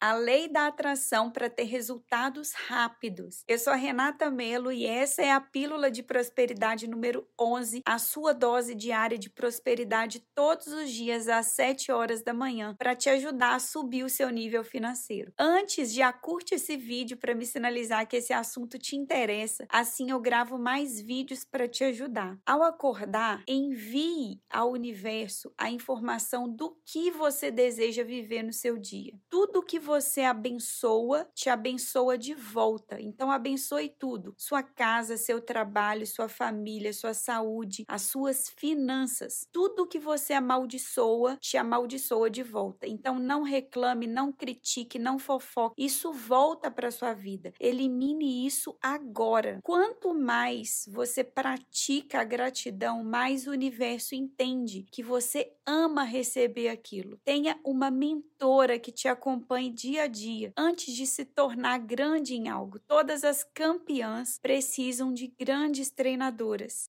a lei da atração para ter resultados rápidos. Eu sou a Renata Melo e essa é a pílula de prosperidade número 11, a sua dose diária de prosperidade todos os dias às 7 horas da manhã, para te ajudar a subir o seu nível financeiro. Antes, já curte esse vídeo para me sinalizar que esse assunto te interessa, assim eu gravo mais vídeos para te ajudar. Ao acordar, envie ao universo a informação do que você deseja viver no seu dia. Tudo que você abençoa, te abençoa de volta. Então, abençoe tudo: sua casa, seu trabalho, sua família, sua saúde, as suas finanças. Tudo que você amaldiçoa, te amaldiçoa de volta. Então, não reclame, não critique, não fofoque. Isso volta para sua vida. Elimine isso agora. Quanto mais você pratica a gratidão, mais o universo entende que você ama receber aquilo. Tenha uma mentora que te acompanhe dia a dia antes de se tornar grande em algo. Todas as campeãs precisam de grandes treinadoras.